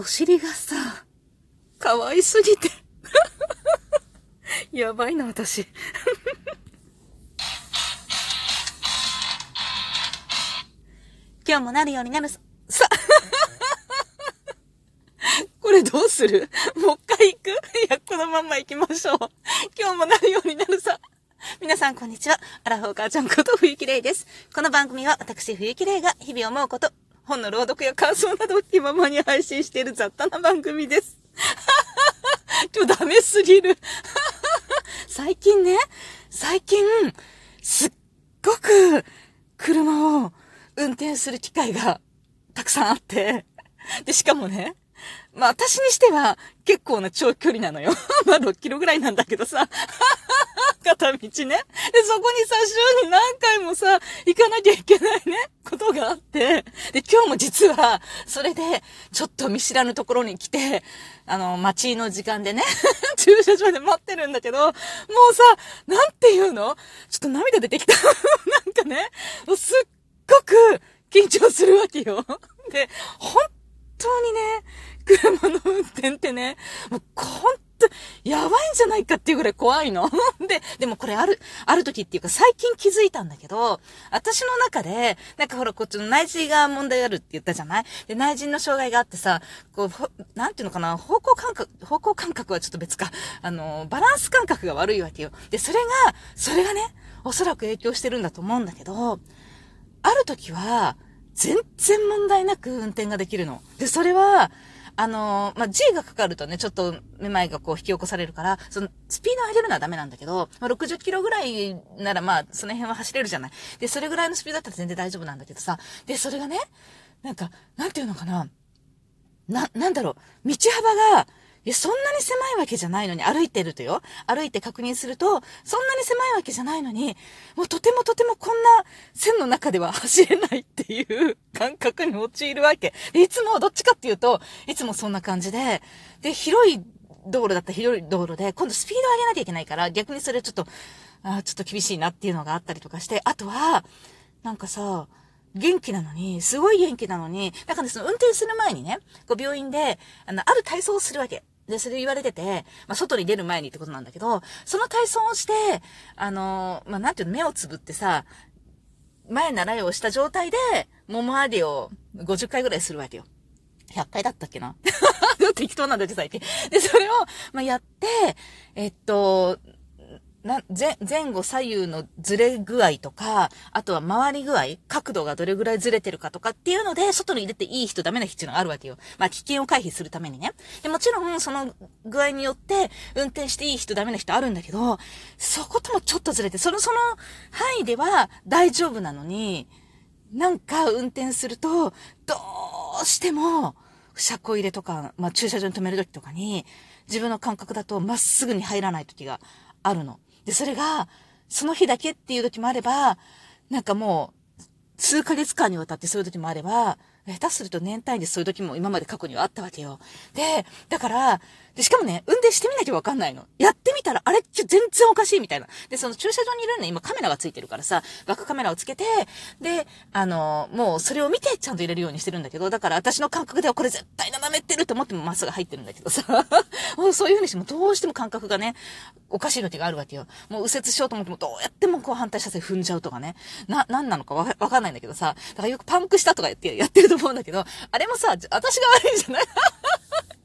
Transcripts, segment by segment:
お尻がさ、可愛すぎて。やばいな、私。今日もなるようになるさ、さ、これどうする？もう一回行く？いや、このまんま行きましょう。今日もなるようになるさ。皆さん、こんにちは。アラフォー母ちゃんこと冬木玲です。この番組は私、冬木玲が日々思うこと、本の朗読や感想などを気ままに配信している雑多な番組です。今日ダメすぎる。最近ね、最近、すっごく車を運転する機会がたくさんあって、で、しかもね、まあ私にしては結構な長距離なのよ。まあ6キロぐらいなんだけどさ。片道ね。で、そこにさ、週に何回もさ、行かなきゃいけないね、ことがあって。で、今日も実は、それで、ちょっと見知らぬところに来て、あの、待ちの時間でね、駐車場で待ってるんだけど、もうさ、なんていうの？ちょっと涙出てきた。なんかね、もうすっごく緊張するわけよ。で、本当にね、車の運転ってね、もうほんと、やばいんじゃないかっていうぐらい怖いの。で、でもこれある、ある時っていうか最近気づいたんだけど、私の中で、なんかほらこっちの内耳が問題あるって言ったじゃない？で、内耳の障害があってさ、こう、なんていうのかな、方向感覚、方向感覚はちょっと別か、あの、バランス感覚が悪いわけよ。で、それが、それがね、おそらく影響してるんだと思うんだけど、ある時は、全然問題なく運転ができるの。で、それは、あのまあ、G がかかるとね、ちょっとめまいがこう引き起こされるから、その、スピード上げるのはダメなんだけど、まあ、60キロぐらいならまあ、その辺は走れるじゃない。で、それぐらいのスピードだったら全然大丈夫なんだけどさ、で、それがね、なんか、なんていうのかな、な、なんだろう、道幅が、いや、そんなに狭いわけじゃないのに、歩いてるとよ。歩いて確認すると、そんなに狭いわけじゃないのに、もうとてもとてもこんな線の中では走れないっていう感覚に陥るわけ。いつもどっちかっていうと、いつもそんな感じで、で、広い道路だったら広い道路で、今度スピード上げなきゃいけないから、逆にそれちょっと、あちょっと厳しいなっていうのがあったりとかして、あとは、なんかさ、元気なのに、すごい元気なのに、だからね、その運転する前にね、こう病院で、あの、ある体操をするわけ。で、それ言われてて、まあ、外に出る前にってことなんだけど、その体操をして、あの、まあ、なんていうの、目をつぶってさ、前習いをした状態で、ももありを50回ぐらいするわけよ。100回だったっけな？適当なんだけど、最近。で、それを、まあ、やって、えっと、な、前、前後左右のずれ具合とか、あとは回り具合、角度がどれぐらいずれてるかとかっていうので、外に出ていい人、ダメな人っていうのがあるわけよ。まあ、危険を回避するためにね。で、もちろん、その具合によって、運転していい人、ダメな人あるんだけど、そこともちょっとずれて、その、その範囲では大丈夫なのに、なんか運転すると、どうしても、車庫入れとか、まあ、駐車場に止めるときとかに、自分の感覚だとまっすぐに入らないときがあるの。で、それが、その日だけっていう時もあれば、なんかもう、数ヶ月間にわたってそういう時もあれば、下手すると年単位でそういう時も今まで過去にはあったわけよ。で、だから、で、しかもね、運転してみなきゃわかんないの。やってみたら、あれ全然おかしいみたいな。で、その駐車場にいるね、今カメラがついてるからさ、バックカメラをつけて、で、あの、もうそれを見てちゃんと入れるようにしてるんだけど、だから私の感覚ではこれ絶対斜めってると思ってもまっすぐ入ってるんだけどさ、も うそういう風にしてもどうしても感覚がね、おかしい時があるわけよ。もう右折しようと思ってもどうやってもこう反対車線踏んじゃうとかね。な、なんなのかわかんないんだけどさ、だからよくパンクしたとかやって、やってると思うんだけど、あれもさ、私が悪いんじゃない、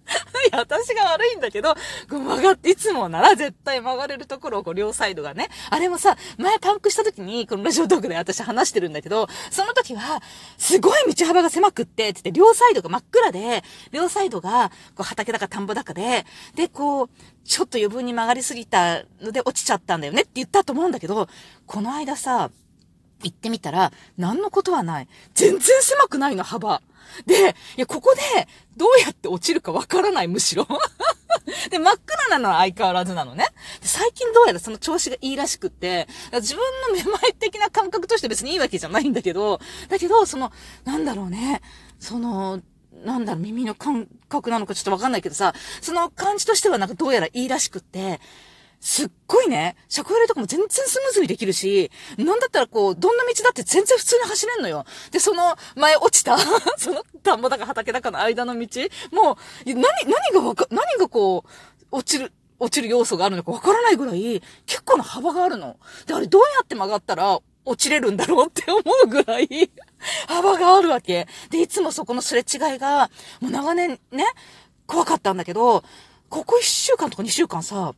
いや私が悪いんだけど、曲がって、いつもなら絶対曲がれるところをこう両サイドがね。あれもさ、前パンクした時に、このラジオトークで私話してるんだけど、その時は、すごい道幅が狭くって、つって両サイドが真っ暗で、両サイドが、こう畑だか田んぼだかで、で、こう、ちょっと余分に曲がりすぎたので落ちちゃったんだよねって言ったと思うんだけど、この間さ、行ってみたら、何のことはない。全然狭くないの、幅。で、いや、ここで、どうやって落ちるかわからない、むしろ。で、真っ暗なのは相変わらずなのね。最近どうやらその調子がいいらしくって、自分のめまい的な感覚として別にいいわけじゃないんだけど、だけど、その、なんだろうね、その、なんだろう、耳の感覚なのかちょっとわかんないけどさ、その感じとしてはなんかどうやらいいらしくって、すっごいね、車庫入れとかも全然スムーズにできるし、なんだったらこう、どんな道だって全然普通に走れんのよ。で、その前落ちた その田んぼだか畑だかの間の道もう、何、何がわか、何がこう、落ちる、落ちる要素があるのかわからないぐらい、結構な幅があるの。で、あれどうやって曲がったら落ちれるんだろうって思うぐらい 幅があるわけ。で、いつもそこのすれ違いが、もう長年ね、怖かったんだけど、ここ1週間とか2週間さ、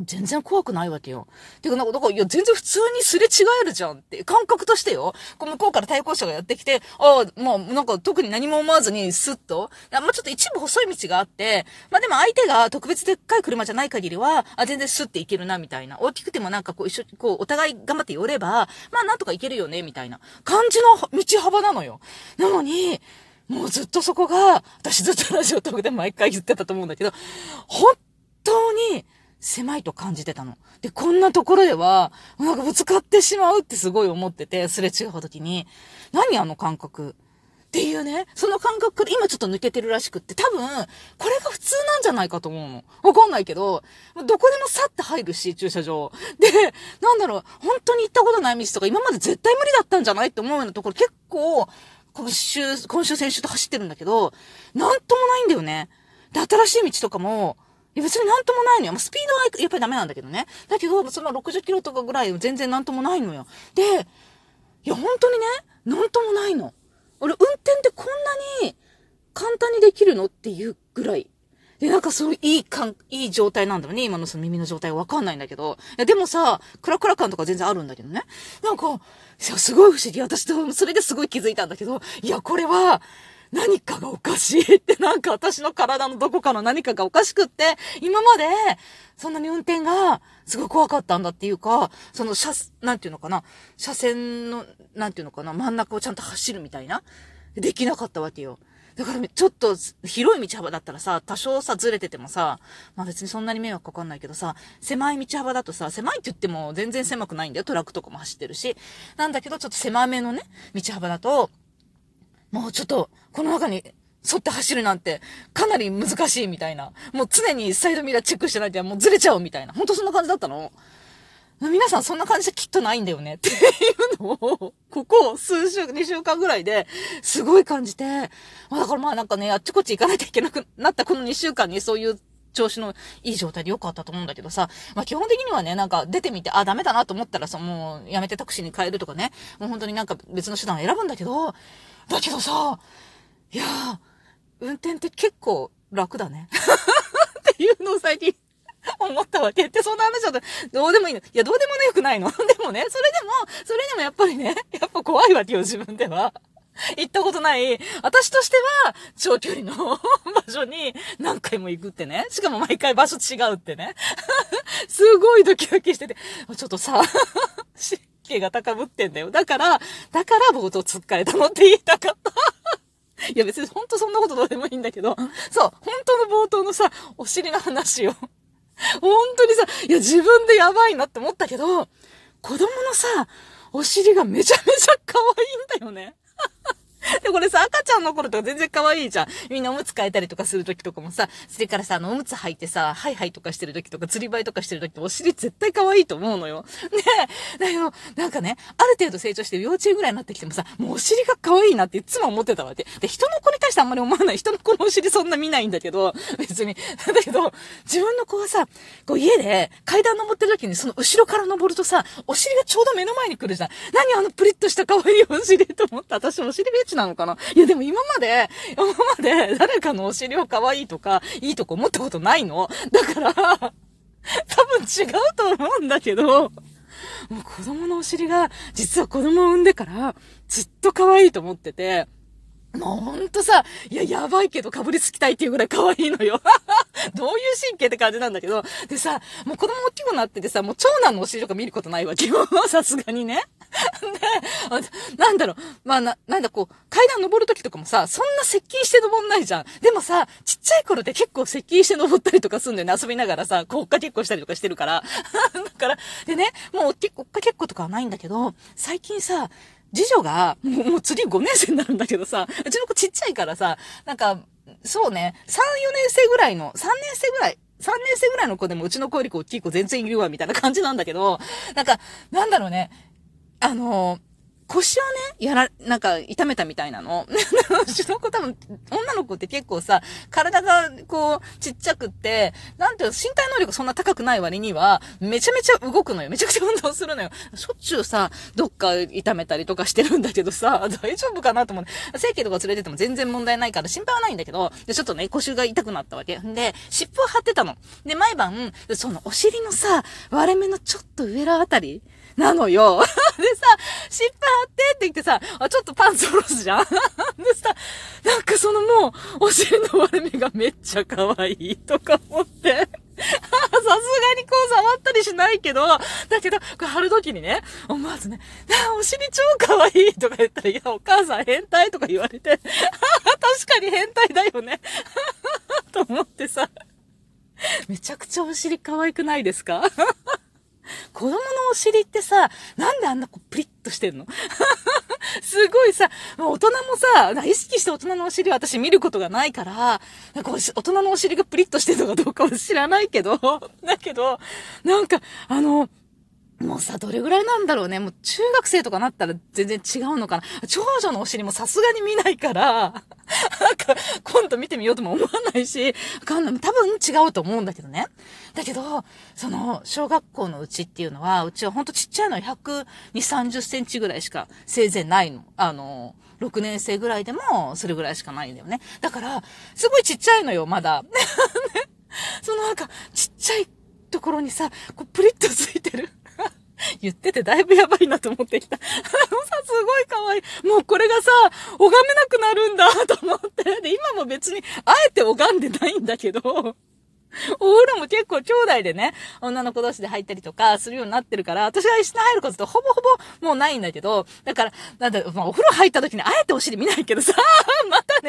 全然怖くないわけよ。てか、なんか、だから、いや、全然普通にすれ違えるじゃんって、感覚としてよ。こう向こうから対向車がやってきて、ああ、まあ、なんか特に何も思わずにスッと。まあ、ちょっと一部細い道があって、まあでも相手が特別でっかい車じゃない限りは、あ、全然スッて行けるな、みたいな。大きくてもなんかこう一緒に、こう、お互い頑張って寄れば、まあなんとか行けるよね、みたいな感じの道幅なのよ。なのに、もうずっとそこが、私ずっとラジオトークで毎回言ってたと思うんだけど、本当に、狭いと感じてたの。で、こんなところでは、なんかぶつかってしまうってすごい思ってて、すれ違う時に、何あの感覚っていうね、その感覚今ちょっと抜けてるらしくって、多分、これが普通なんじゃないかと思うの。わかんないけど、どこでもさって入るし、駐車場。で、なんだろう、本当に行ったことない道とか、今まで絶対無理だったんじゃないって思うようなところ結構、今週、今週先週と走ってるんだけど、なんともないんだよね。で、新しい道とかも、いや別になんともないのよ。スピードはやっぱりダメなんだけどね。だけど、その60キロとかぐらい全然なんともないのよ。で、いや本当にね、なんともないの。俺運転ってこんなに簡単にできるのっていうぐらい。で、なんかそういい感、いい状態なんだろうね。今のその耳の状態わかんないんだけど。いや、でもさ、クラクラ感とか全然あるんだけどね。なんか、すごい不思議。私と、それですごい気づいたんだけど、いや、これは、何かがおかしいってなんか私の体のどこかの何かがおかしくって、今までそんなに運転がすごい怖かったんだっていうか、その車、なんていうのかな、車線の、なんていうのかな、真ん中をちゃんと走るみたいな、できなかったわけよ。だからちょっと広い道幅だったらさ、多少さずれててもさ、まあ別にそんなに迷惑かかんないけどさ、狭い道幅だとさ、狭いって言っても全然狭くないんだよ。トラックとかも走ってるし。なんだけどちょっと狭めのね、道幅だと、もうちょっと、この中に沿って走るなんて、かなり難しいみたいな。もう常にサイドミラーチェックしてないともうずれちゃうみたいな。ほんとそんな感じだったの？皆さんそんな感じできっとないんだよねっていうのを、ここ数週、2週間ぐらいですごい感じて、まだからまあなんかね、あっちこっち行かないといけなくなったこの2週間にそういう調子のいい状態で良かったと思うんだけどさ、まあ基本的にはね、なんか出てみて、あ、ダメだなと思ったらさ、もうやめてタクシーに変えるとかね、もう本当になんか別の手段を選ぶんだけど、だけどさ、いやー、運転って結構楽だね。っていうのを最近思ったわけって、そんな話だと、どうでもいいの。いや、どうでもね、よくないの。でもね、それでも、それでもやっぱりね、やっぱ怖いわけよ、自分では。行ったことない、私としては、長距離の 場所に何回も行くってね。しかも毎回場所違うってね。すごいドキドキしてて、ちょっとさ、湿気が高ぶってんだよ。だから、だから冒頭突っかれたのって言いたかった。いや別にほんとそんなことどうでもいいんだけど、そう、本当の冒頭のさ、お尻の話を。本当にさ、いや自分でやばいなって思ったけど、子供のさ、お尻がめちゃめちゃ可愛いんだよね。で、これさ、赤ちゃんの頃とか全然可愛いじゃん。みんなおむつ替えたりとかする時とかもさ、それからさ、あの、おむつ履いてさ、ハイハイとかしてる時とか、釣りバイとかしてる時ってお尻絶対可愛いと思うのよ。ねだけど、なんかね、ある程度成長して幼稚園ぐらいになってきてもさ、もうお尻が可愛いなっていつも思ってたわけ。で、人の子に対してあんまり思わない。人の子のお尻そんな見ないんだけど、別に。だけど、自分の子はさ、こう家で階段登ってる時にその後ろから登るとさ、お尻がちょうど目の前に来るじゃん。何あのプリッとした可愛いお尻と思った私お尻フェチなのかな？いやでも今まで、今まで誰かのお尻を可愛いとか、いいとこ思ったことないの？だから、多分違うと思うんだけど、もう子供のお尻が、実は子供を産んでから、ずっと可愛いと思ってて、もうほんとさ、いや、やばいけどかぶりつきたいっていうぐらい可愛いのよ。どういう神経って感じなんだけど。でさ、もう子供大きくなっててさ、もう長男のお尻とか見ることないわけよ。さすがにね。で、なんだろう、まあな、なんだこう、階段登るときとかもさ、そんな接近して登んないじゃん。でもさ、ちっちゃい頃って結構接近して登ったりとかすんだよね。遊びながらさ、こう、追っかけっこしたりとかしてるから。だから、でね、もう追っかけっことかはないんだけど、最近さ、次女が、もう、もう次5年生になるんだけどさ、うちの子ちっちゃいからさ、なんか、そうね、3、4年生ぐらいの、3年生ぐらい、3年生ぐらいの子でもうちの子より大きい子全然いるわ、みたいな感じなんだけど、なんか、なんだろうね。あの腰をね、やら、なんか、痛めたみたいなの。うちの子多分、女の子って結構さ、体が、こう、ちっちゃくって、なんていうの、身体能力そんな高くない割には、めちゃめちゃ動くのよ。めちゃくちゃ運動するのよ。しょっちゅうさ、どっか痛めたりとかしてるんだけどさ、大丈夫かなと思って。整形とか連れてても全然問題ないから心配はないんだけど、で、ちょっとね、腰が痛くなったわけ。で、尻尾を張ってたの。で、毎晩、そのお尻のさ、割れ目のちょっと上らあたりなのよ。でさ、尻尾張ってって言ってさ、あ、ちょっとパンツ下ろすじゃん でさ、なんかそのもう、お尻の割れ目がめっちゃ可愛いとか思って。さすがにこう触ったりしないけど、だけど、これ貼るときにね、思わずね、お尻超可愛いとか言ったら、いや、お母さん変態とか言われて、確かに変態だよね。と思ってさ、めちゃくちゃお尻可愛くないですか？子供のお尻ってさ、なんであんなこうプリッとしてんの？すごいさ、大人もさ、意識して大人のお尻は私見ることがないから、なんか大人のお尻がプリッとしてるのかどうかは知らないけど、だけど、なんか、あの、もうさ、どれぐらいなんだろうね。もう中学生とかなったら全然違うのかな。長女のお尻もさすがに見ないから、か、今度見てみようとも思わないし、わかんない多分違うと思うんだけどね。だけど、その、小学校のうちっていうのは、うちはほんとちっちゃいの120、30センチぐらいしかせいぜいないの。あの、6年生ぐらいでも、それぐらいしかないんだよね。だから、すごいちっちゃいのよ、まだ。ね そのなんか、ちっちゃいところにさ、こうプリッとついてる。言っててだいぶやばいなと思ってきた。すごい可愛い。もうこれがさ、拝めなくなるんだと思って。で、今も別に、あえて拝んでないんだけど、お風呂も結構兄弟でね、女の子同士で入ったりとかするようになってるから、私が一緒に入ることってほぼほぼもうないんだけど、だから、なんだ、まあ、お風呂入った時にあえてお尻見ないけどさ、またね、